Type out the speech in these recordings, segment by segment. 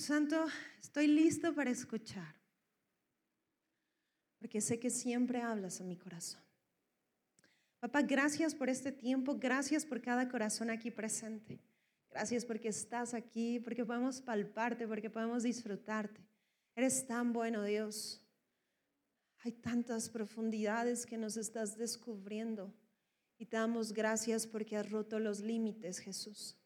Santo, estoy listo para escuchar, porque sé que siempre hablas en mi corazón. Papá, gracias por este tiempo, gracias por cada corazón aquí presente. Gracias porque estás aquí, porque podemos palparte, porque podemos disfrutarte. Eres tan bueno, Dios. Hay tantas profundidades que nos estás descubriendo y te damos gracias porque has roto los límites, Jesús.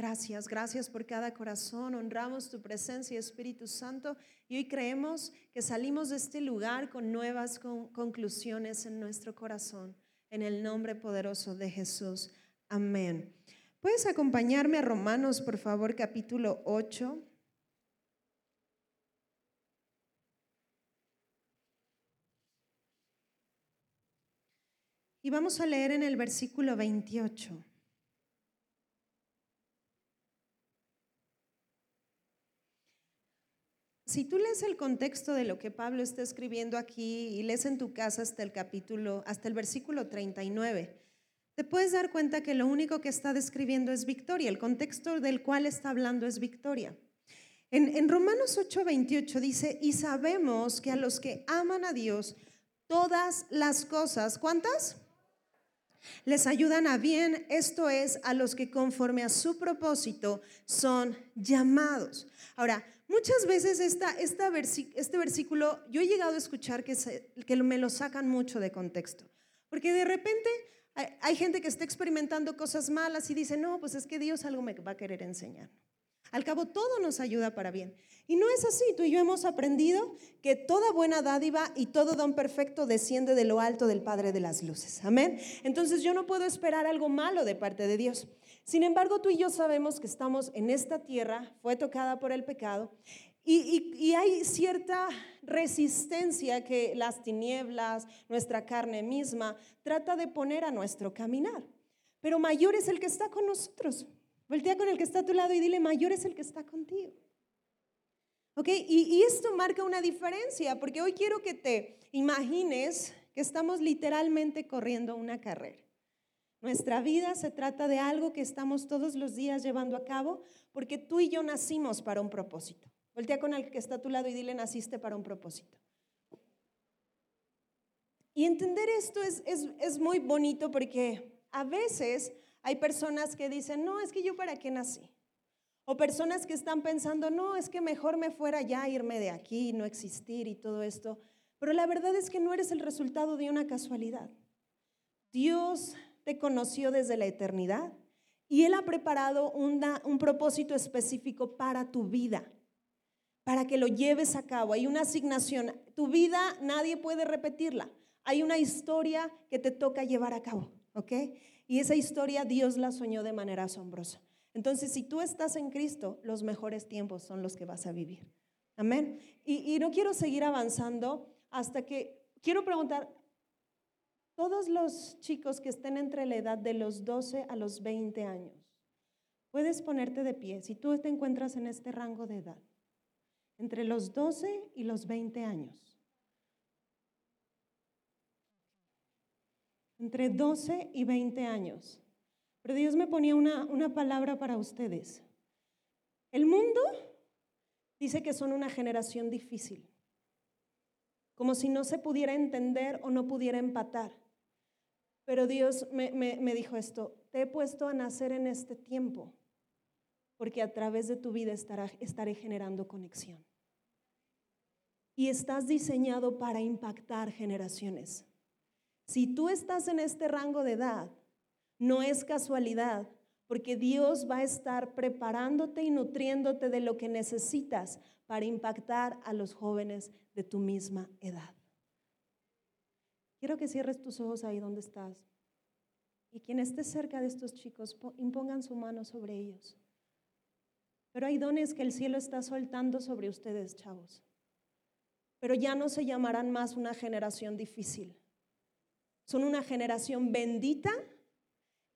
Gracias, gracias por cada corazón. Honramos tu presencia, Espíritu Santo, y hoy creemos que salimos de este lugar con nuevas conclusiones en nuestro corazón. En el nombre poderoso de Jesús. Amén. ¿Puedes acompañarme a Romanos, por favor, capítulo 8? Y vamos a leer en el versículo 28. Si tú lees el contexto de lo que Pablo está escribiendo aquí y lees en tu casa hasta el capítulo, hasta el versículo 39, te puedes dar cuenta que lo único que está describiendo es victoria. El contexto del cual está hablando es victoria. En, en Romanos 8:28 dice, y sabemos que a los que aman a Dios, todas las cosas, ¿cuántas? Les ayudan a bien, esto es, a los que conforme a su propósito son llamados. Ahora, Muchas veces esta, este versículo, yo he llegado a escuchar que, que me lo sacan mucho de contexto, porque de repente hay, hay, gente que está experimentando cosas malas y dice, no, pues es que Dios algo me va a querer enseñar. Al cabo, todo nos ayuda para bien. Y no es así, tú y yo hemos aprendido que toda buena dádiva y todo don perfecto desciende de lo alto del Padre de las Luces. Amén. Entonces yo no puedo esperar algo malo de parte de Dios. Sin embargo, tú y yo sabemos que estamos en esta tierra, fue tocada por el pecado, y, hay cierta resistencia que las tinieblas, nuestra carne misma, trata de poner a nuestro caminar. Pero mayor es el que está con nosotros. Voltea con el que está a tu lado y dile, mayor es el que está contigo. ¿Ok? Y, y esto marca una diferencia, porque hoy quiero que te imagines que estamos literalmente corriendo una carrera. Nuestra vida se trata de algo que estamos todos los días llevando a cabo porque tú y yo nacimos para un propósito. Voltea con el que está a tu lado y dile, naciste para un propósito. Y entender esto es, es, muy bonito porque a veces hay personas que dicen, no, es que yo para qué nací. O personas que están pensando, no, es que mejor me fuera ya irme de aquí, no existir y todo esto. Pero la verdad es que no eres el resultado de una casualidad. Dios te conoció desde la eternidad y Él ha preparado un propósito específico para tu vida, para que lo lleves a cabo. Hay una asignación. Tu vida nadie puede repetirla. Hay una historia que te toca llevar a cabo, ¿ok? Y esa historia Dios la soñó de manera asombrosa. Entonces, si tú estás en Cristo, los mejores tiempos son los que vas a vivir. Amén. Y, y no quiero seguir avanzando hasta que quiero preguntar, todos los chicos que estén entre la edad de los 12 a los 20 años, puedes ponerte de pie si tú te encuentras en este rango de edad, entre los 12 y los 20 años. Entre 12 y 20 años. Pero Dios me ponía una, una palabra para ustedes. El mundo dice que son una generación difícil, como si no se pudiera entender o no pudiera empatar. Pero Dios me, dijo esto, te he puesto a nacer en este tiempo, porque a través de tu vida estaré generando conexión. Y estás diseñado para impactar generaciones. Si tú estás en este rango de edad, no es casualidad, porque Dios va a estar preparándote y nutriéndote de lo que necesitas para impactar a los jóvenes de tu misma edad. Quiero que cierres tus ojos ahí donde estás. Y quien esté cerca de estos chicos, impongan su mano sobre ellos. Pero hay dones que el cielo está soltando sobre ustedes, chavos. Pero ya no se llamarán más una generación difícil. Son una generación bendita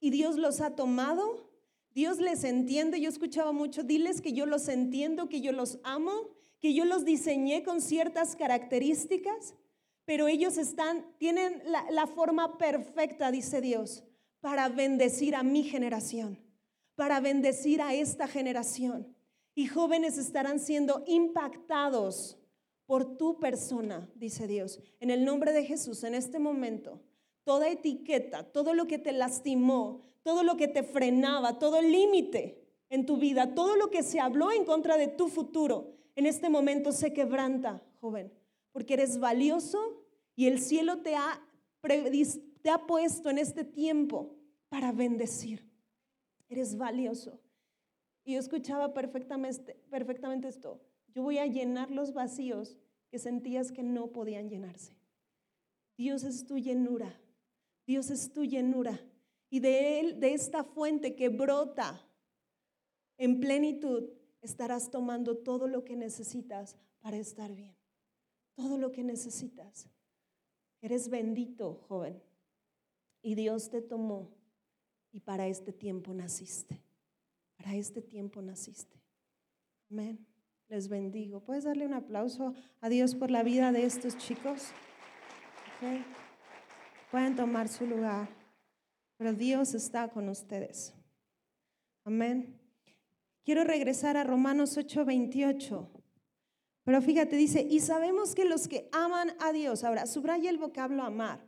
y Dios los ha tomado. Dios les entiende. Yo escuchaba mucho, diles que yo los entiendo, que yo los amo, que yo los diseñé con ciertas características pero ellos están, tienen la, forma perfecta, dice Dios, para bendecir a mi generación, para bendecir a esta generación. y jóvenes estarán siendo impactados por tu persona, dice Dios. En el nombre de Jesús, en este momento, toda etiqueta, todo lo que te lastimó, todo lo que te frenaba, todo límite en tu vida, todo lo que se habló en contra de tu futuro, en este momento se quebranta, joven, porque eres valioso y el cielo te ha, te ha puesto en este tiempo para bendecir. Eres valioso. Y yo escuchaba perfectamente, perfectamente esto. Yo voy a llenar los vacíos que sentías que no podían llenarse. Dios es tu llenura. Dios es tu llenura. Y de él, de esta fuente que brota en plenitud, estarás tomando todo lo que necesitas para estar bien. Todo lo que necesitas. Eres bendito, joven. Y Dios te tomó y para este tiempo naciste. Para este tiempo naciste. Amén. Les bendigo. ¿Puedes darle un aplauso a Dios por la vida de estos chicos? Pueden tomar su lugar. Pero Dios está con ustedes. Amén. Quiero regresar a Romanos 8:28. Pero fíjate, dice, y sabemos que los que aman a Dios, ahora subraya el vocablo amar.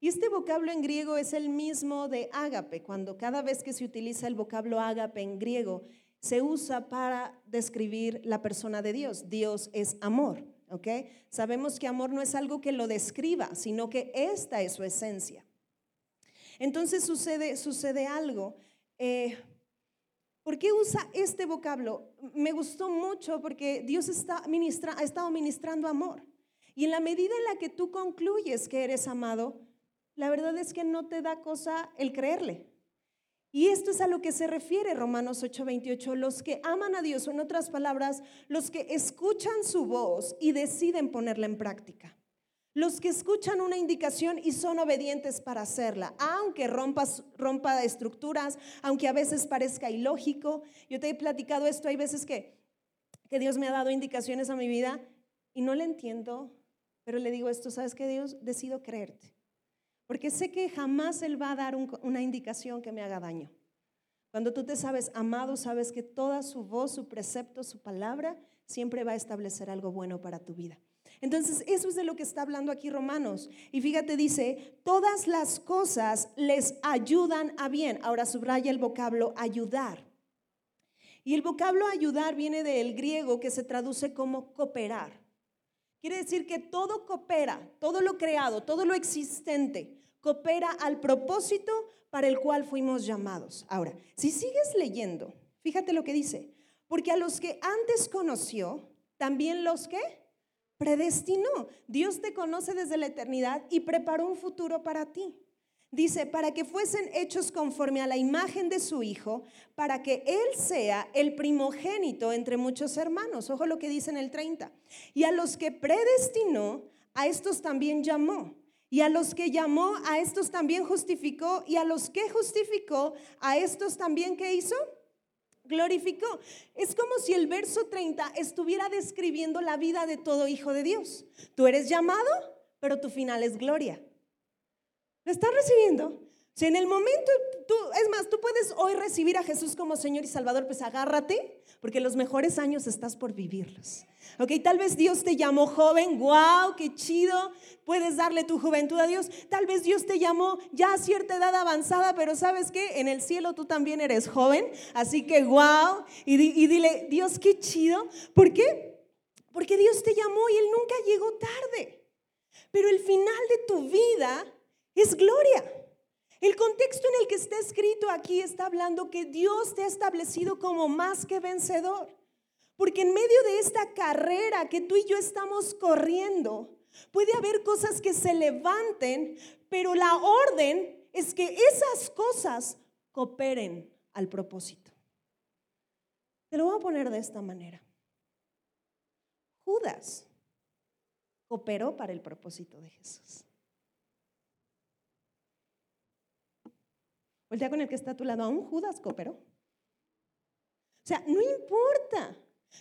Y este vocablo en griego es el mismo de ágape, cuando cada vez que se utiliza el vocablo ágape en griego, se usa para describir la persona de Dios. Dios es amor, ¿ok? Sabemos que amor no es algo que lo describa, sino que esta es su esencia. Entonces sucede, sucede algo. Eh, ¿Por qué usa este vocablo? Me gustó mucho porque Dios está ha estado ministrando amor. Y en la medida en la que tú concluyes que eres amado, la verdad es que no te da cosa el creerle. Y esto es a lo que se refiere Romanos 8:28, los que aman a Dios, o en otras palabras, los que escuchan su voz y deciden ponerla en práctica. Los que escuchan una indicación y son obedientes para hacerla, aunque rompa, rompa estructuras, aunque a veces parezca ilógico. Yo te he platicado esto, hay veces que, que Dios me ha dado indicaciones a mi vida y no le entiendo, pero le digo esto, ¿sabes qué Dios? Decido creerte. Porque sé que jamás Él va a dar una indicación que me haga daño. Cuando tú te sabes amado, sabes que toda su voz, su precepto, su palabra siempre va a establecer algo bueno para tu vida. Entonces, eso es de lo que está hablando aquí Romanos. Y fíjate, dice, todas las cosas les ayudan a bien. Ahora subraya el vocablo ayudar. Y el vocablo ayudar viene del griego que se traduce como cooperar. Quiere decir que todo coopera, todo lo creado, todo lo existente, coopera al propósito para el cual fuimos llamados. Ahora, si sigues leyendo, fíjate lo que dice, porque a los que antes conoció, también los que predestinó. Dios te conoce desde la eternidad y preparó un futuro para ti. Dice, para que fuesen hechos conforme a la imagen de su Hijo, para que Él sea el primogénito entre muchos hermanos. Ojo lo que dice en el 30. Y a los que predestinó, a estos también llamó. Y a los que llamó, a estos también justificó. Y a los que justificó, a estos también, ¿qué hizo? Glorificó. Es como si el verso 30 estuviera describiendo la vida de todo hijo de Dios. Tú eres llamado, pero tu final es gloria. ¿Lo estás recibiendo? Si en el momento, tú, es más, tú puedes hoy recibir a Jesús como Señor y Salvador, pues agárrate, porque los mejores años estás por vivirlos. Ok, tal vez Dios te llamó joven, wow, qué chido, puedes darle tu juventud a Dios. Tal vez Dios te llamó ya a cierta edad avanzada, pero sabes que en el cielo tú también eres joven, así que wow, y, y dile, Dios, qué chido. ¿Por qué? Porque Dios te llamó y Él nunca llegó tarde. Pero el final de tu vida es gloria. El contexto en el que está escrito aquí está hablando que Dios te ha establecido como más que vencedor. Porque en medio de esta carrera que tú y yo estamos corriendo, puede haber cosas que se levanten, pero la orden es que esas cosas cooperen al propósito. Te lo voy a poner de esta manera. Judas cooperó para el propósito de Jesús. Voltea con el que está a tu lado, un Judas cooperó. O sea, no importa.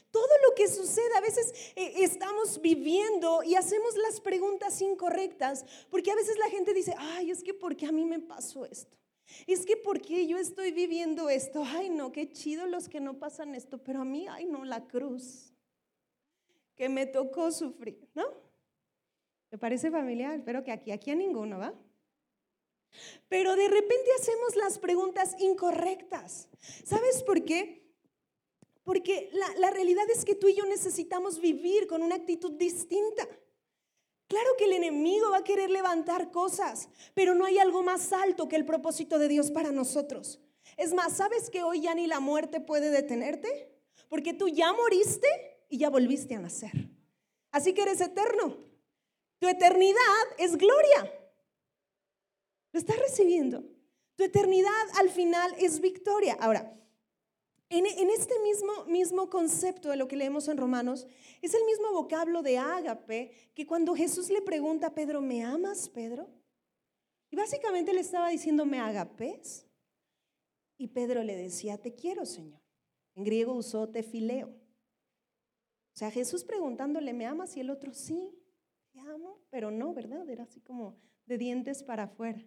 Todo lo que suceda, a veces eh, estamos viviendo y hacemos las preguntas incorrectas, porque a veces la gente dice, ay, es que ¿por qué a mí me pasó esto? Es que ¿por qué yo estoy viviendo esto? Ay, no, qué chido los que no pasan esto, pero a mí, ay, no, la cruz que me tocó sufrir, ¿no? ¿Me parece familiar? Espero que aquí, aquí a ninguno, ¿va? Pero de repente hacemos las preguntas incorrectas. ¿Sabes por qué? Porque la, la, realidad es que tú y yo necesitamos vivir con una actitud distinta. Claro que el enemigo va a querer levantar cosas, pero no hay algo más alto que el propósito de Dios para nosotros. Es más, ¿sabes que hoy ya ni la muerte puede detenerte? Porque tú ya moriste y ya volviste a nacer. Así que eres eterno. Tu eternidad es gloria. Lo estás recibiendo. Tu eternidad al final es victoria. Ahora, en, este mismo, mismo concepto de lo que leemos en Romanos, es el mismo vocablo de ágape que cuando Jesús le pregunta a Pedro, ¿me amas, Pedro? Y básicamente le estaba diciendo, ¿me agapes? Y Pedro le decía, te quiero, Señor. En griego usó tefileo. O sea, Jesús preguntándole, ¿me amas? Y el otro, sí, te amo, pero no, ¿verdad? Era así como de dientes para afuera.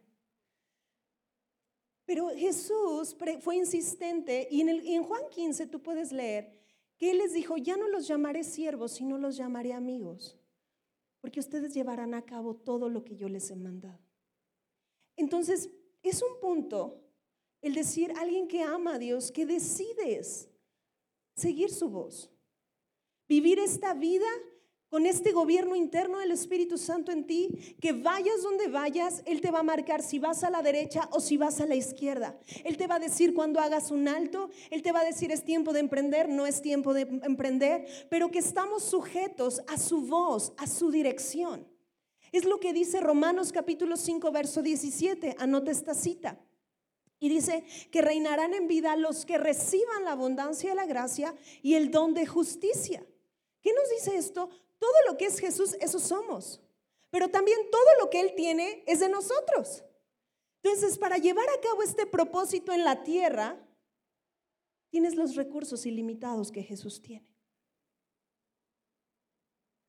Pero Jesús fue insistente y en, Juan 15 tú puedes leer que Él les dijo, ya no los llamaré siervos, sino los llamaré amigos, porque ustedes llevarán a cabo todo lo que yo les he mandado. Entonces, es un punto el decir alguien que ama a Dios, que decides seguir su voz, vivir esta vida con este gobierno interno del Espíritu Santo en ti, que vayas donde vayas, Él te va a marcar si vas a la derecha o si vas a la izquierda. Él te va a decir cuando hagas un alto, Él te va a decir es tiempo de emprender, no es tiempo de emprender, pero que estamos sujetos a su voz, a su dirección. Es lo que dice Romanos capítulo 5, verso 17. Anota esta cita. Y dice que reinarán en vida los que reciban la abundancia de la gracia y el don de justicia. ¿Qué nos dice esto? Todo lo que es Jesús, eso somos. Pero también todo lo que Él tiene es de nosotros. Entonces, para llevar a cabo este propósito en la tierra, tienes los recursos ilimitados que Jesús tiene.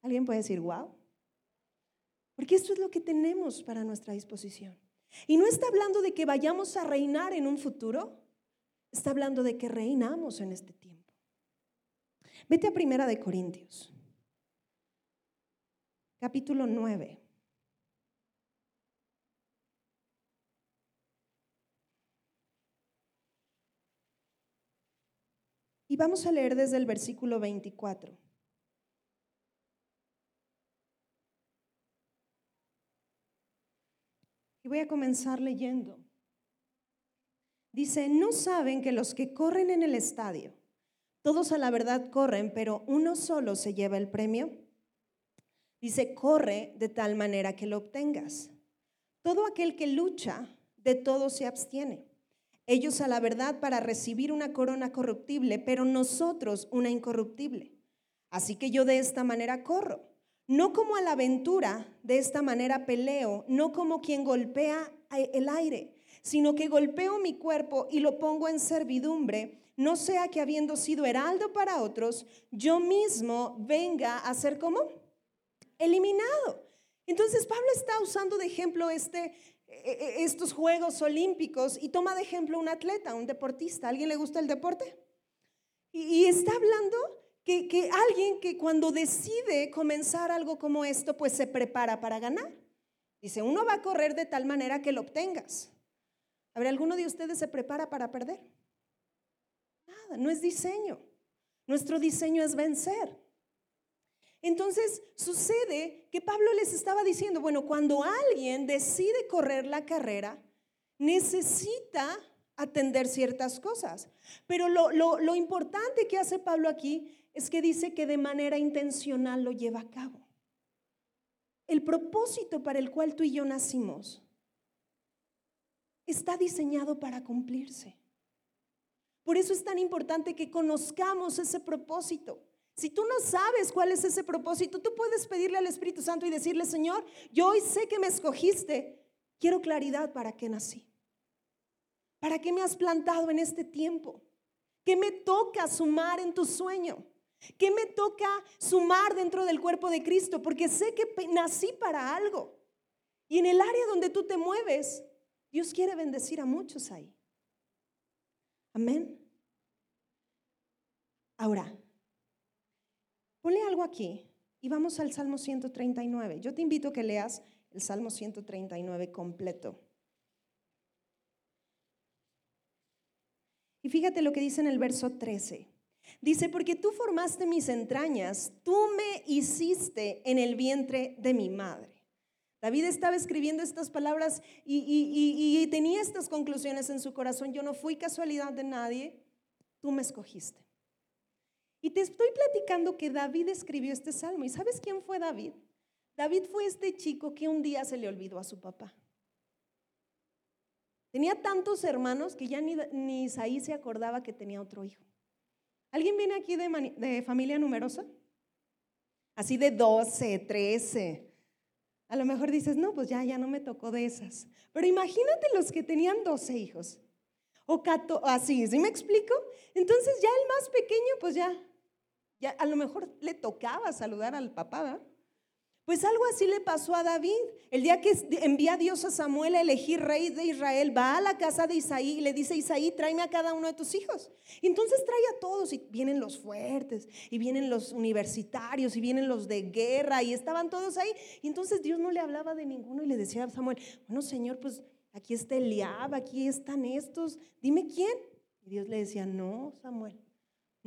¿Alguien puede decir, wow? Porque esto es lo que tenemos para nuestra disposición. Y no está hablando de que vayamos a reinar en un futuro, está hablando de que reinamos en este tiempo. Vete a Primera de Corintios capítulo 9. Y vamos a leer desde el versículo 24. Y voy a comenzar leyendo. Dice, no saben que los que corren en el estadio, todos a la verdad corren, pero uno solo se lleva el premio. Dice, corre de tal manera que lo obtengas. Todo aquel que lucha, de todo se abstiene. Ellos a la verdad para recibir una corona corruptible, pero nosotros una incorruptible. Así que yo de esta manera corro. No como a la aventura, de esta manera peleo, no como quien golpea el aire, sino que golpeo mi cuerpo y lo pongo en servidumbre, no sea que habiendo sido heraldo para otros, yo mismo venga a ser como eliminado. Entonces Pablo está usando de ejemplo este, e, e, estos Juegos Olímpicos y toma de ejemplo un atleta, un deportista. alguien le gusta el deporte? Y, está hablando que, que, alguien que cuando decide comenzar algo como esto, pues se prepara para ganar. Dice, uno va a correr de tal manera que lo obtengas. A ver, ¿alguno de ustedes se prepara para perder? Nada, no es diseño. Nuestro diseño es vencer. Entonces sucede que Pablo les estaba diciendo, bueno, cuando alguien decide correr la carrera, necesita atender ciertas cosas. Pero lo, importante que hace Pablo aquí es que dice que de manera intencional lo lleva a cabo. El propósito para el cual tú y yo nacimos está diseñado para cumplirse. Por eso es tan importante que conozcamos ese propósito. Si tú no sabes cuál es ese propósito, tú puedes pedirle al Espíritu Santo y decirle, Señor, yo hoy sé que me escogiste, quiero claridad para qué nací, para qué me has plantado en este tiempo, qué me toca sumar en tu sueño, qué me toca sumar dentro del cuerpo de Cristo, porque sé que nací para algo. Y en el área donde tú te mueves, Dios quiere bendecir a muchos ahí. Amén. Ahora, ponle algo aquí y vamos al Salmo 139. Yo te invito a que leas el Salmo 139 completo. Y fíjate lo que dice en el verso 13. Dice, porque tú formaste mis entrañas, tú me hiciste en el vientre de mi madre. David estaba escribiendo estas palabras y, tenía estas conclusiones en su corazón. Yo no fui casualidad de nadie, tú me escogiste. Y te estoy platicando que David escribió este salmo. ¿Y sabes quién fue David? David fue este chico que un día se le olvidó a su papá. Tenía tantos hermanos que ya ni, ni Isaí se acordaba que tenía otro hijo. ¿Alguien viene aquí de, de familia numerosa? Así de 12, 13. A lo mejor dices, no, pues ya, ya no me tocó de esas. Pero imagínate los que tenían 12 hijos. O así, ¿sí me explico? Entonces ya el más pequeño, pues ya, ya a lo mejor le tocaba saludar al papá, ¿verdad? Pues algo así le pasó a David. El día que envía Dios a Samuel a elegir rey de Israel, va a la casa de Isaí y le dice, Isaí, tráeme a cada uno de tus hijos. Y entonces trae a todos y vienen los fuertes, y vienen los universitarios, y vienen los de guerra, y estaban todos ahí. Y entonces Dios no le hablaba de ninguno y le decía a Samuel, bueno Señor, pues aquí está Eliab, aquí están estos, dime quién. Y Dios le decía, no, Samuel,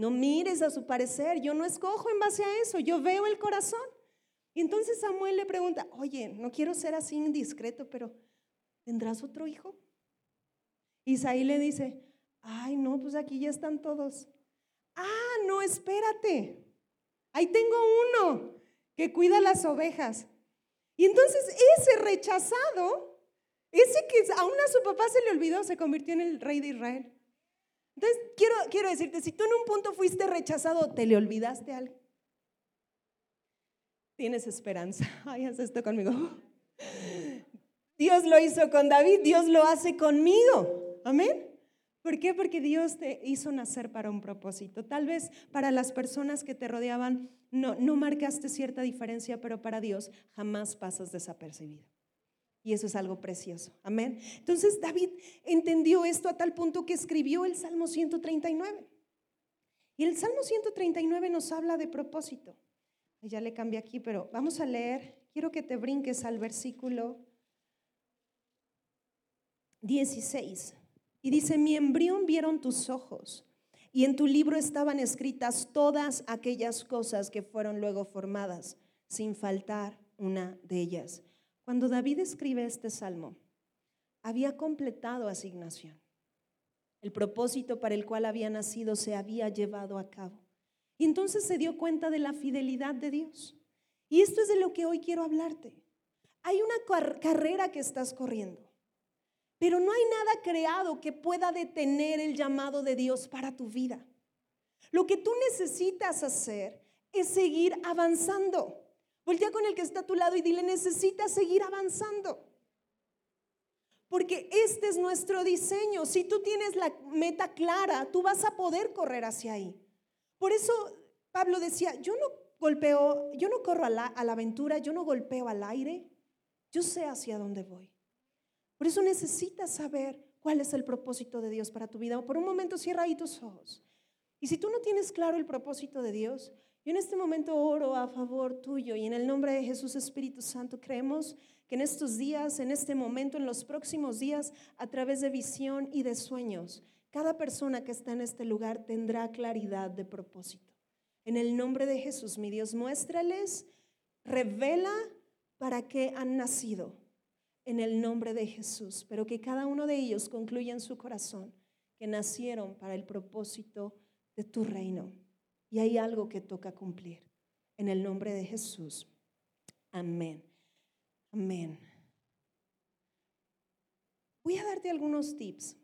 no mires a su parecer, yo no escojo en base a eso, yo veo el corazón. Y entonces Samuel le pregunta, oye, no quiero ser así indiscreto, pero ¿tendrás otro hijo? Isaí le dice, ay, no, pues aquí ya están todos. Ah, no, espérate. Ahí tengo uno que cuida las ovejas. Y entonces ese rechazado, ese que aún a su papá se le olvidó, se convirtió en el rey de Israel. Entonces, quiero, quiero decirte, si tú en un punto fuiste rechazado, ¿te le olvidaste a alguien? tienes esperanza. Ay, haz esto conmigo. Dios lo hizo con David, Dios lo hace conmigo. Amén. ¿Por qué? Porque Dios te hizo nacer para un propósito. Tal vez para las personas que te rodeaban no, no marcaste cierta diferencia, pero para Dios jamás pasas desapercibido. Y eso es algo precioso. Amén. Entonces David entendió esto a tal punto que escribió el Salmo 139. Y el Salmo 139 nos habla de propósito. Ya le cambié aquí, pero vamos a leer. Quiero que te brinques al versículo 16. Y dice, mi embrión vieron tus ojos, y en tu libro estaban escritas todas aquellas cosas que fueron luego formadas, sin faltar una de ellas. Cuando David escribe este salmo, había completado asignación. El propósito para el cual había nacido se había llevado a cabo. Y entonces se dio cuenta de la fidelidad de Dios. Y esto es de lo que hoy quiero hablarte. Hay una carrera que estás corriendo, pero no hay nada creado que pueda detener el llamado de Dios para tu vida. Lo que tú necesitas hacer es seguir avanzando. Voltea con el que está a tu lado y dile, necesitas seguir avanzando. Porque este es nuestro diseño. Si tú tienes la meta clara, tú vas a poder correr hacia ahí. Por eso Pablo decía, yo no golpeo, yo no corro a la, a la aventura, yo no golpeo al aire, yo sé hacia dónde voy. Por eso necesitas saber cuál es el propósito de Dios para tu vida. Por un momento cierra ahí tus ojos. Y si tú no tienes claro el propósito de Dios, yo en este momento oro a favor tuyo y en el nombre de Jesús Espíritu Santo creemos que en estos días, en este momento, en los próximos días, a través de visión y de sueños, cada persona que está en este lugar tendrá claridad de propósito. En el nombre de Jesús, mi Dios, muéstrales, revela para qué han nacido. En el nombre de Jesús, pero que cada uno de ellos concluya en su corazón que nacieron para el propósito de tu reino. Y hay algo que toca cumplir. En el nombre de Jesús. Amén. Amén. Voy a darte algunos tips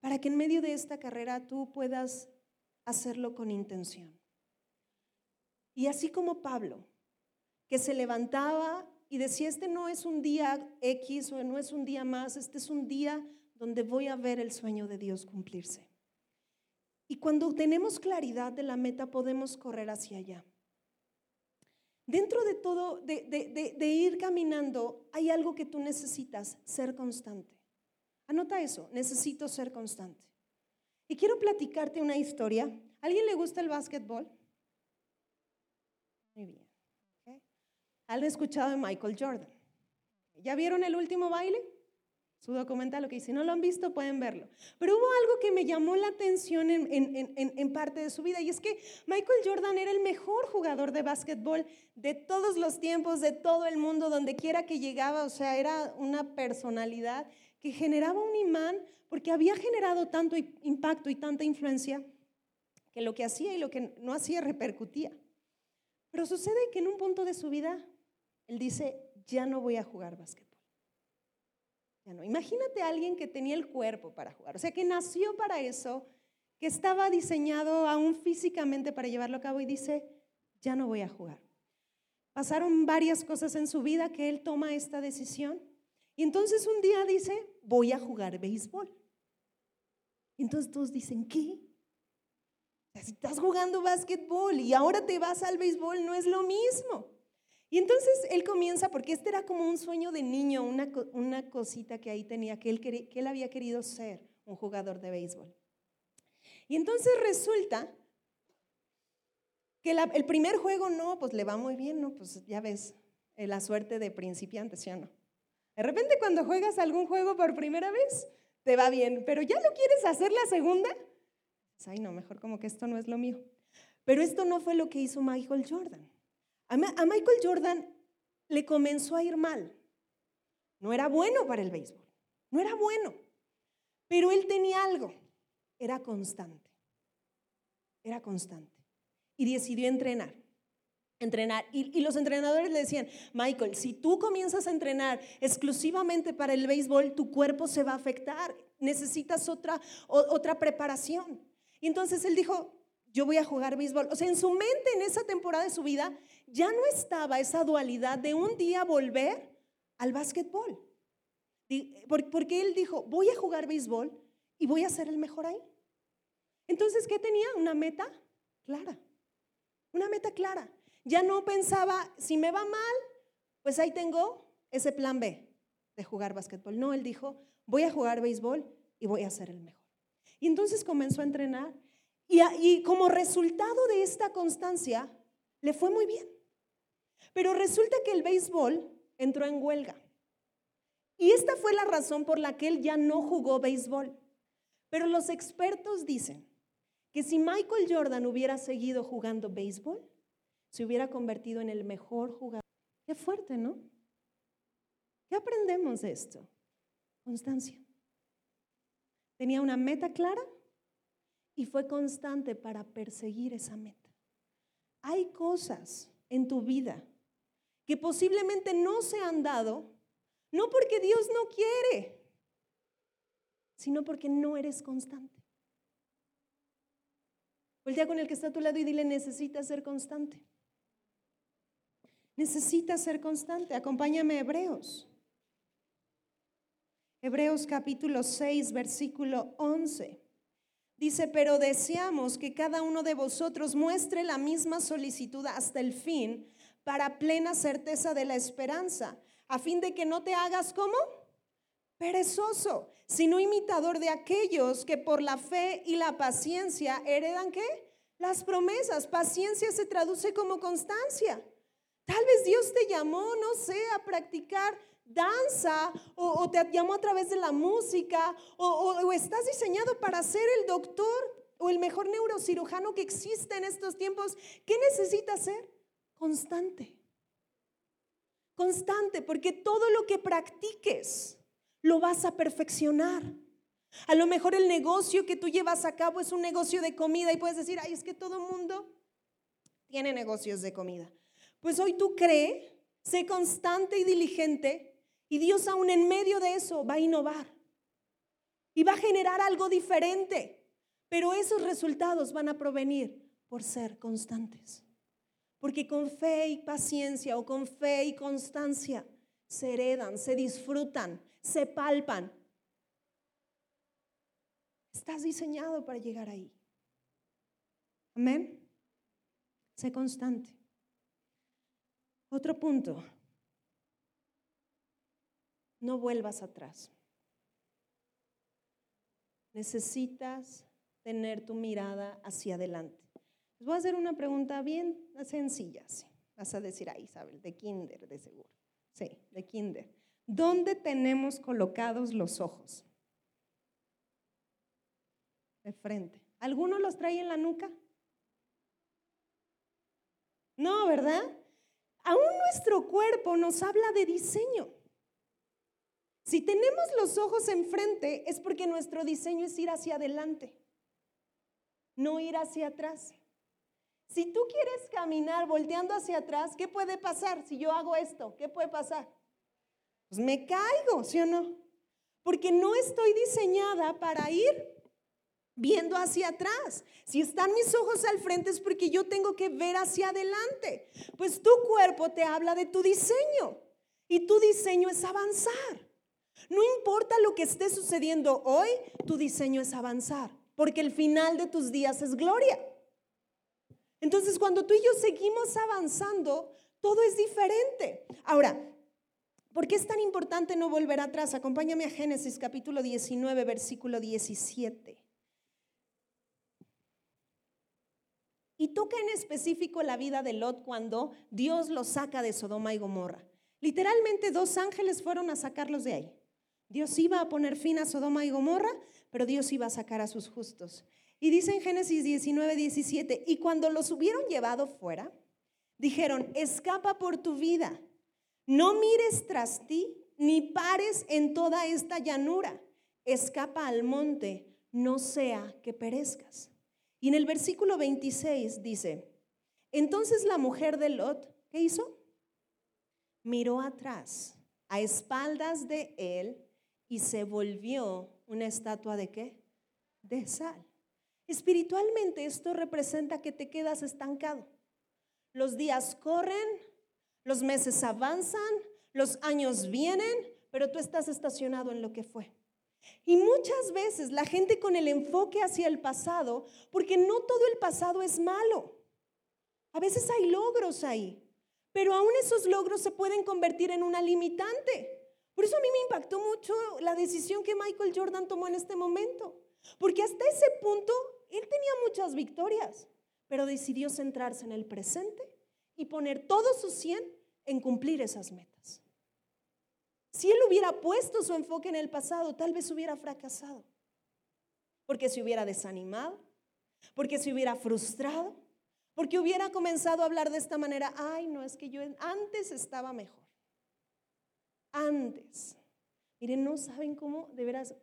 para que en medio de esta carrera tú puedas hacerlo con intención. Y así como Pablo, que se levantaba y decía, este no es un día X o no es un día más, este es un día donde voy a ver el sueño de Dios cumplirse. Y cuando tenemos claridad de la meta podemos correr hacia allá. Dentro de todo, de, ir caminando, hay algo que tú necesitas, ser constante. Anota eso, necesito ser constante. Y quiero platicarte una historia. ¿A alguien le gusta el básquetbol? Muy bien. ¿Han escuchado de Michael Jordan? ¿Ya vieron el último baile? Su documental, lo que si no lo han visto pueden verlo. Pero hubo algo que me llamó la atención en, en, parte de su vida y es que Michael Jordan era el mejor jugador de básquetbol de todos los tiempos, de todo el mundo, donde quiera que llegaba, o sea, era una personalidad que generaba un imán porque había generado tanto impacto y tanta influencia que lo que hacía y lo que no hacía repercutía. Pero sucede que en un punto de su vida, él dice, ya no voy a jugar básquetbol. Ya no. Imagínate a alguien que tenía el cuerpo para jugar, o sea, que nació para eso, que estaba diseñado aún físicamente para llevarlo a cabo y dice, ya no voy a jugar. Pasaron varias cosas en su vida que él toma esta decisión y entonces un día dice, voy a jugar béisbol. Entonces todos dicen, ¿qué? Estás jugando básquetbol y ahora te vas al béisbol, no es lo mismo. Y entonces él comienza, porque este era como un sueño de niño, una, una cosita que ahí tenía, que él, que él había querido ser un jugador de béisbol. Y entonces resulta que el primer juego no, pues le va muy bien, ¿no? Pues ya ves, eh, la suerte de principiante, ¿sí no? De repente cuando juegas algún juego por primera vez, te va bien, pero ya lo quieres hacer la segunda, pues, ay no, mejor como que esto no es lo mío. Pero esto no fue lo que hizo Michael Jordan. A Michael Jordan le comenzó a ir mal. No era bueno para el béisbol, no era bueno. Pero él tenía algo, era constante. Era constante. Y decidió entrenar. Entrenar. Y, los entrenadores le decían, Michael, si tú comienzas a entrenar exclusivamente para el béisbol, tu cuerpo se va a afectar. Necesitas otra, otra preparación. Y entonces él dijo, yo voy a jugar béisbol. O sea, en su mente en esa temporada de su vida ya no estaba esa dualidad de un día volver al básquetbol. Porque él dijo, voy a jugar béisbol y voy a ser el mejor ahí. Entonces, ¿qué tenía? Una meta clara. Una meta clara. Ya no pensaba, si me va mal, pues ahí tengo ese plan B de jugar básquetbol. No, él dijo, voy a jugar béisbol y voy a ser el mejor. Y entonces comenzó a entrenar y, como resultado de esta constancia, le fue muy bien. Pero resulta que el béisbol entró en huelga. Y esta fue la razón por la que él ya no jugó béisbol. Pero los expertos dicen que si Michael Jordan hubiera seguido jugando béisbol, se hubiera convertido en el mejor jugador. Qué fuerte, ¿no? ¿Qué aprendemos de esto? Constancia. Tenía una meta clara y fue constante para perseguir esa meta. Hay cosas en tu vida que posiblemente no se han dado, no porque Dios no quiere, sino porque no eres constante. día con el que está a tu lado y dile, necesitas ser constante. Necesitas ser constante. Acompáñame a Hebreos. Hebreos capítulo 6, versículo 11. Dice, pero deseamos que cada uno de vosotros muestre la misma solicitud hasta el fin para plena certeza de la esperanza, a fin de que no te hagas como perezoso, sino imitador de aquellos que por la fe y la paciencia heredan qué? Las promesas. Paciencia se traduce como constancia. Tal vez Dios te llamó, no sé, a practicar danza o, te llamó a través de la música o, estás diseñado para ser el doctor o el mejor neurocirujano que existe en estos tiempos, ¿qué necesitas ser? Constante. Constante, porque todo lo que practiques lo vas a perfeccionar. A lo mejor el negocio que tú llevas a cabo es un negocio de comida y puedes decir, ay, es que todo mundo tiene negocios de comida. Pues hoy tú crees, sé constante y diligente y Dios aún en medio de eso va a innovar y va a generar algo diferente. Pero esos resultados van a provenir por ser constantes. Porque con fe y paciencia o con fe y constancia se heredan, se disfrutan, se palpan. Estás diseñado para llegar ahí. Amén. Sé constante. Otro punto. No vuelvas atrás. Necesitas tener tu mirada hacia adelante. Les voy a hacer una pregunta bien sencilla. Vas a decir, ahí, Isabel, de kinder, de seguro. Sí, de kinder. ¿Dónde tenemos colocados los ojos? De frente. ¿Alguno los trae en la nuca? No, ¿verdad? Aún nuestro cuerpo nos habla de diseño. Si tenemos los ojos enfrente es porque nuestro diseño es ir hacia adelante, no ir hacia atrás. Si tú quieres caminar volteando hacia atrás, ¿qué puede pasar si yo hago esto? ¿Qué puede pasar? Pues me caigo, ¿sí o no? Porque no estoy diseñada para ir viendo hacia atrás. Si están mis ojos al frente es porque yo tengo que ver hacia adelante. Pues tu cuerpo te habla de tu diseño y tu diseño es avanzar. No importa lo que esté sucediendo hoy, tu diseño es avanzar, porque el final de tus días es gloria. Entonces, cuando tú y yo seguimos avanzando, todo es diferente. Ahora, ¿por qué es tan importante no volver atrás? Acompáñame a Génesis capítulo 19, versículo 17. Y toca en específico la vida de Lot cuando Dios lo saca de Sodoma y Gomorra. Literalmente dos ángeles fueron a sacarlos de ahí. Dios iba a poner fin a Sodoma y Gomorra, pero Dios iba a sacar a sus justos. Y dice en Génesis 19, 17, y cuando los hubieron llevado fuera, dijeron, escapa por tu vida, no mires tras ti, ni pares en toda esta llanura, escapa al monte, no sea que perezcas. Y en el versículo 26 dice, entonces la mujer de Lot, ¿qué hizo? Miró atrás, a espaldas de él, y se volvió una estatua de qué? De sal. Espiritualmente esto representa que te quedas estancado. Los días corren, los meses avanzan, los años vienen, pero tú estás estacionado en lo que fue. Y muchas veces la gente con el enfoque hacia el pasado, porque no todo el pasado es malo. A veces hay logros ahí, pero aún esos logros se pueden convertir en una limitante. Por eso a mí me impactó mucho la decisión que Michael Jordan tomó en este momento. Porque hasta ese punto él tenía muchas victorias, pero decidió centrarse en el presente y poner todo su 100 en cumplir esas metas. Si él hubiera puesto su enfoque en el pasado, tal vez hubiera fracasado. Porque se hubiera desanimado, porque se hubiera frustrado, porque hubiera comenzado a hablar de esta manera, ay, no, es que yo antes estaba mejor antes. Miren, no saben cómo, de veras,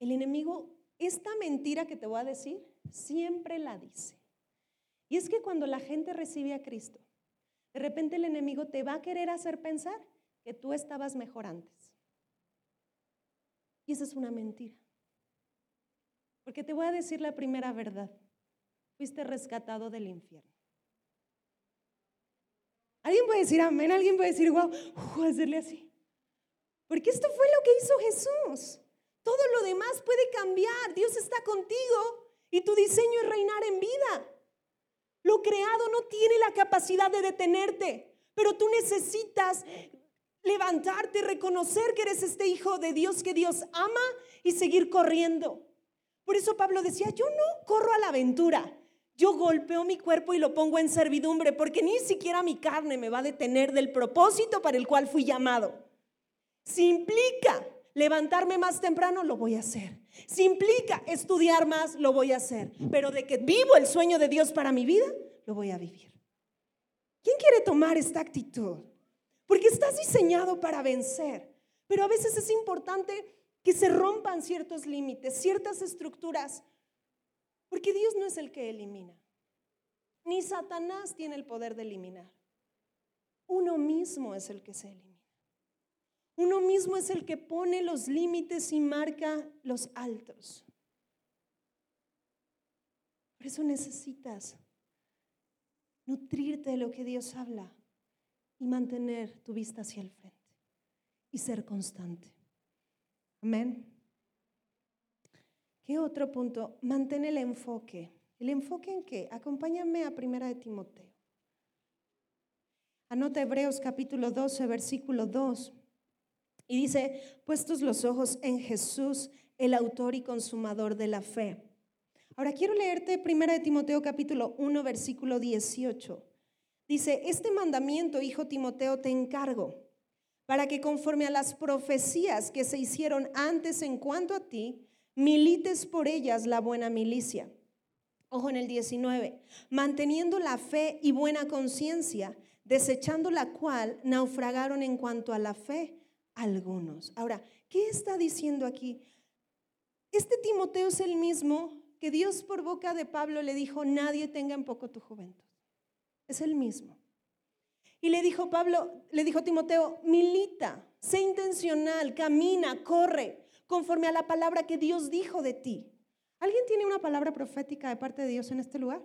el enemigo, esta mentira que te voy a decir, siempre la dice. Y es que cuando la gente recibe a Cristo, de repente el enemigo te va a querer hacer pensar que tú estabas mejor antes. Y esa es una mentira. Porque te voy a decir la primera verdad. Fuiste rescatado del infierno. Alguien puede decir amén, alguien puede decir, wow, hacerle así. Porque esto fue lo que hizo Jesús. Todo lo demás puede cambiar. Dios está contigo y tu diseño es reinar en vida. Lo creado no tiene la capacidad de detenerte, pero tú necesitas levantarte, reconocer que eres este hijo de Dios que Dios ama y seguir corriendo. Por eso Pablo decía, yo no corro a la aventura, yo golpeo mi cuerpo y lo pongo en servidumbre porque ni siquiera mi carne me va a detener del propósito para el cual fui llamado. Si implica levantarme más temprano, lo voy a hacer. Si implica estudiar más, lo voy a hacer. Pero de que vivo el sueño de Dios para mi vida, lo voy a vivir. ¿Quién quiere tomar esta actitud? Porque estás diseñado para vencer. Pero a veces es importante que se rompan ciertos límites, ciertas estructuras porque Dios no es el que elimina. Ni Satanás tiene el poder de eliminar. Uno mismo es el que se elimina. Uno mismo es el que pone los límites y marca los altos. Por eso necesitas nutrirte de lo que Dios habla y mantener tu vista hacia el frente y ser constante. Amén. ¿Qué otro punto? Mantén el enfoque. ¿El enfoque en qué? Acompáñame a Primera de Timoteo. Anota Hebreos capítulo 12, versículo 2. Y dice, puestos los ojos en Jesús, el autor y consumador de la fe. Ahora quiero leerte 1 de Timoteo capítulo 1, versículo 18. Dice, este mandamiento, hijo Timoteo, te encargo, para que conforme a las profecías que se hicieron antes en cuanto a ti, milites por ellas la buena milicia. Ojo en el 19, manteniendo la fe y buena conciencia, desechando la cual naufragaron en cuanto a la fe algunos. Ahora, ¿qué está diciendo aquí? Este Timoteo es el mismo que Dios por boca de Pablo le dijo, nadie tenga en poco tu juventud. Es el mismo. Y le dijo Pablo, le dijo Timoteo, milita, sé intencional, camina, corre, conforme a la palabra que Dios dijo de ti. ¿Alguien tiene una palabra profética de parte de Dios en este lugar?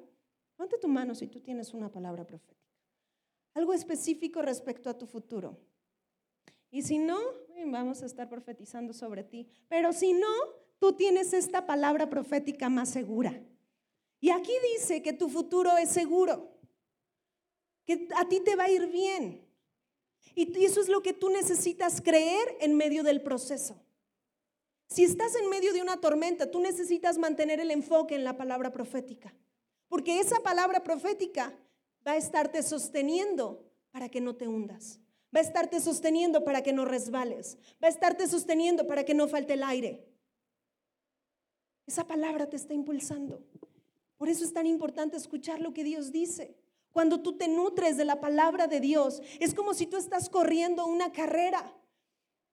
Ponte tu mano si tú tienes una palabra profética. Algo específico respecto a tu futuro. Y si no, vamos a estar profetizando sobre ti. Pero si no, tú tienes esta palabra profética más segura. Y aquí dice que tu futuro es seguro, que a ti te va a ir bien. Y eso es lo que tú necesitas creer en medio del proceso. Si estás en medio de una tormenta, tú necesitas mantener el enfoque en la palabra profética, porque esa palabra profética va a estarte sosteniendo para que no te hundas. Va a estarte sosteniendo para que no resbales. Va a estarte sosteniendo para que no falte el aire. Esa palabra te está impulsando. Por eso es tan importante escuchar lo que Dios dice. Cuando tú te nutres de la palabra de Dios, es como si tú estás corriendo una carrera,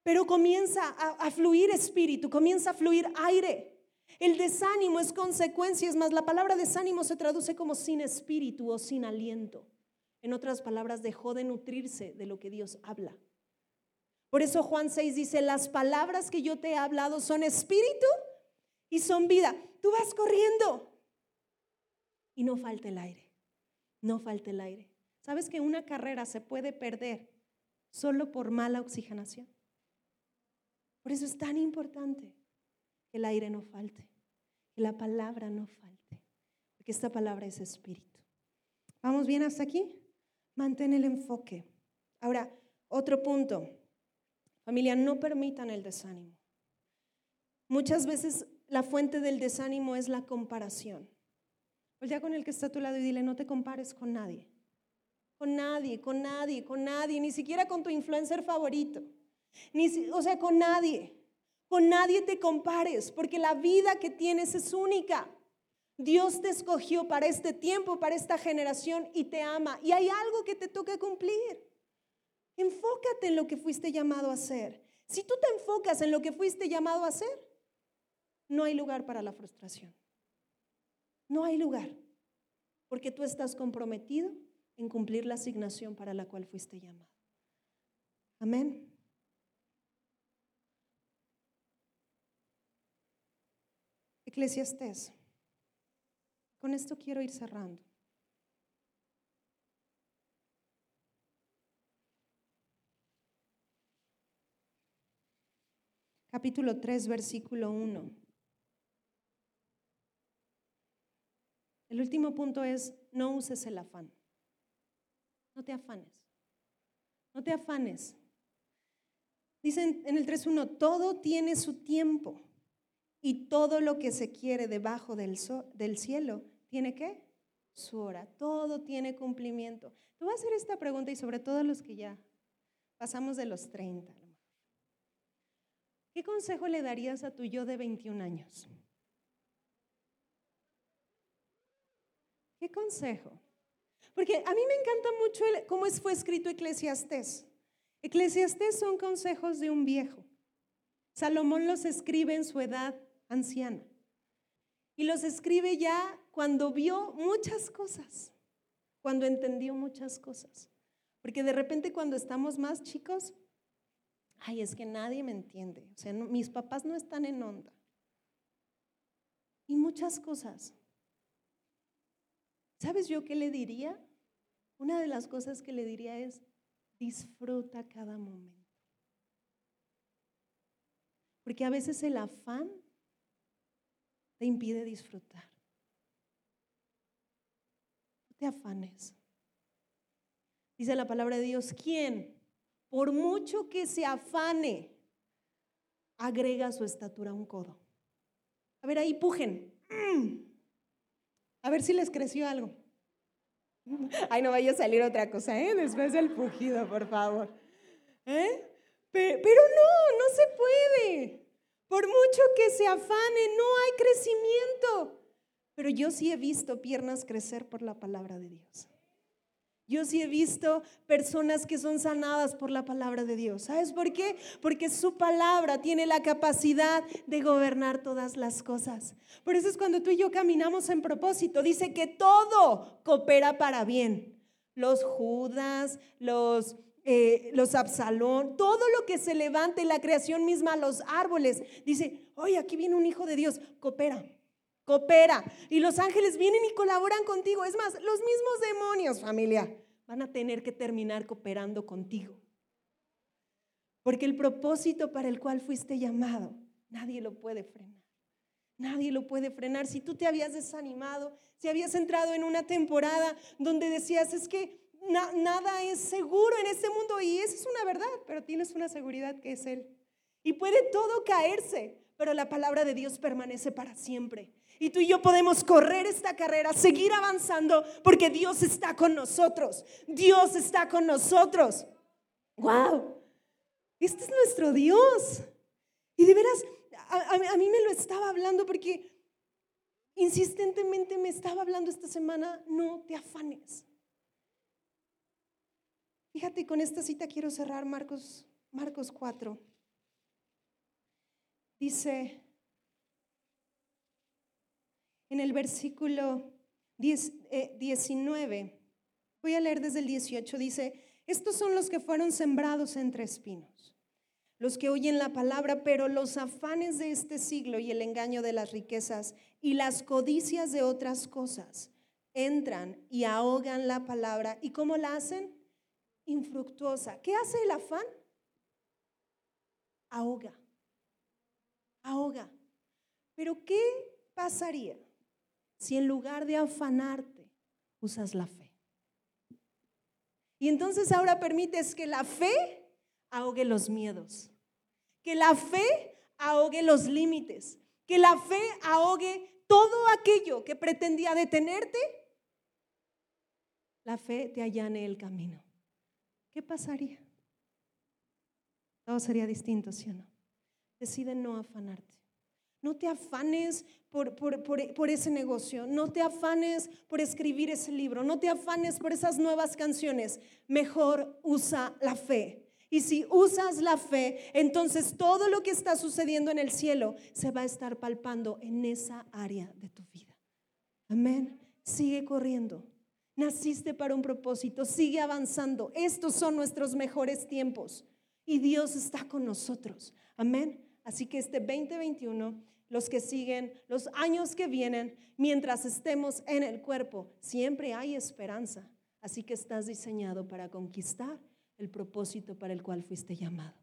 pero comienza a, fluir espíritu, comienza a fluir aire. El desánimo es consecuencia, es más, la palabra desánimo se traduce como sin espíritu o sin aliento. En otras palabras, dejó de nutrirse de lo que Dios habla. Por eso Juan 6 dice, las palabras que yo te he hablado son espíritu y son vida. Tú vas corriendo y no falta el aire, no falta el aire. ¿Sabes que una carrera se puede perder solo por mala oxigenación? Por eso es tan importante que el aire no falte, que la palabra no falte, porque esta palabra es espíritu. ¿Vamos bien hasta aquí? Mantén el enfoque. Ahora, otro punto. Familia, no permitan el desánimo. Muchas veces la fuente del desánimo es la comparación. ya con el que está a tu lado y dile, no te compares con nadie. Con nadie, con nadie, con nadie, ni siquiera con tu influencer favorito. Ni, o sea, con nadie. Con nadie te compares, porque la vida que tienes es única. Dios te escogió para este tiempo, para esta generación y te ama. Y hay algo que te toca cumplir. Enfócate en lo que fuiste llamado a hacer. Si tú te enfocas en lo que fuiste llamado a hacer, no hay lugar para la frustración. No hay lugar. Porque tú estás comprometido en cumplir la asignación para la cual fuiste llamado. Amén. Eclesiastés con esto quiero ir cerrando. Capítulo 3, versículo 1. El último punto es, no uses el afán. No te afanes. No te afanes. Dicen en el 3.1, todo tiene su tiempo y todo lo que se quiere debajo del, del cielo ¿Tiene qué? Su hora. Todo tiene cumplimiento. Te voy a hacer esta pregunta y sobre todo los que ya pasamos de los 30. ¿Qué consejo le darías a tu yo de 21 años? ¿Qué consejo? Porque a mí me encanta mucho cómo fue escrito Eclesiastés. Eclesiastés son consejos de un viejo. Salomón los escribe en su edad anciana. Y los escribe ya cuando vio muchas cosas, cuando entendió muchas cosas. Porque de repente cuando estamos más chicos, ay, es que nadie me entiende. O sea, mis papás no están en onda. Y muchas cosas. ¿Sabes yo qué le diría? Una de las cosas que le diría es, disfruta cada momento. Porque a veces el afán te impide disfrutar te afanes. Dice la palabra de Dios, ¿quién? Por mucho que se afane, agrega su estatura a un codo. A ver, ahí pujen. Mm. A ver si les creció algo. Ay, no vaya a salir otra cosa, ¿eh? Después del pujido, por favor. ¿Eh? Pero, pero no, no se puede. Por mucho que se afane, no hay crecimiento. Pero yo sí he visto piernas crecer por la palabra de Dios. Yo sí he visto personas que son sanadas por la palabra de Dios. ¿Sabes por qué? Porque su palabra tiene la capacidad de gobernar todas las cosas. Por eso es cuando tú y yo caminamos en propósito. Dice que todo coopera para bien. Los Judas, los, eh, los Absalón, todo lo que se levante, la creación misma, los árboles. Dice, oye, aquí viene un hijo de Dios, coopera coopera. Y los ángeles vienen y colaboran contigo. Es más, los mismos demonios, familia, van a tener que terminar cooperando contigo. Porque el propósito para el cual fuiste llamado, nadie lo puede frenar. Nadie lo puede frenar. Si tú te habías desanimado, si habías entrado en una temporada donde decías, es que nada es seguro en este mundo y esa es una verdad, pero tienes una seguridad que es Él. Y puede todo caerse, pero la palabra de Dios permanece para siempre. Y tú y yo podemos correr esta carrera, seguir avanzando, porque Dios está con nosotros. Dios está con nosotros. ¡Wow! Este es nuestro Dios. Y de veras, a, mí me lo estaba hablando porque insistentemente me estaba hablando esta semana, no te afanes. Fíjate, con esta cita quiero cerrar Marcos, Marcos 4. Dice, en el versículo 19, eh, voy a leer desde el 18, dice, estos son los que fueron sembrados entre espinos, los que oyen la palabra, pero los afanes de este siglo y el engaño de las riquezas y las codicias de otras cosas entran y ahogan la palabra. ¿Y cómo la hacen? Infructuosa. ¿Qué hace el afán? Ahoga. Ahoga. Pero ¿qué pasaría si en lugar de afanarte usas la fe? Y entonces ahora permites que la fe ahogue los miedos, que la fe ahogue los límites, que la fe ahogue todo aquello que pretendía detenerte. La fe te allane el camino. ¿Qué pasaría? Todo sería distinto, ¿sí o no? Decide no afanarte. No te afanes por, ese negocio, no te afanes por escribir ese libro, no te afanes por esas nuevas canciones. Mejor usa la fe. Y si usas la fe, entonces todo lo que está sucediendo en el cielo se va a estar palpando en esa área de tu vida. Amén. Sigue corriendo. Naciste para un propósito, sigue avanzando. Estos son nuestros mejores tiempos y Dios está con nosotros. Amén. Así que este 2021 los que siguen, los años que vienen, mientras estemos en el cuerpo, siempre hay esperanza. Así que estás diseñado para conquistar el propósito para el cual fuiste llamado.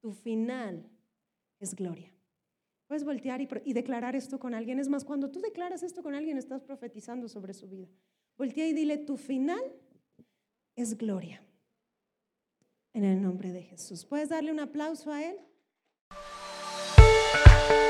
Tu final es gloria. Puedes voltear y, declarar esto con alguien. Es más, cuando tú declaras esto con alguien, estás profetizando sobre su vida. Voltea y dile, tu final es gloria. En el nombre de Jesús. ¿Puedes darle un aplauso a Él? Bye.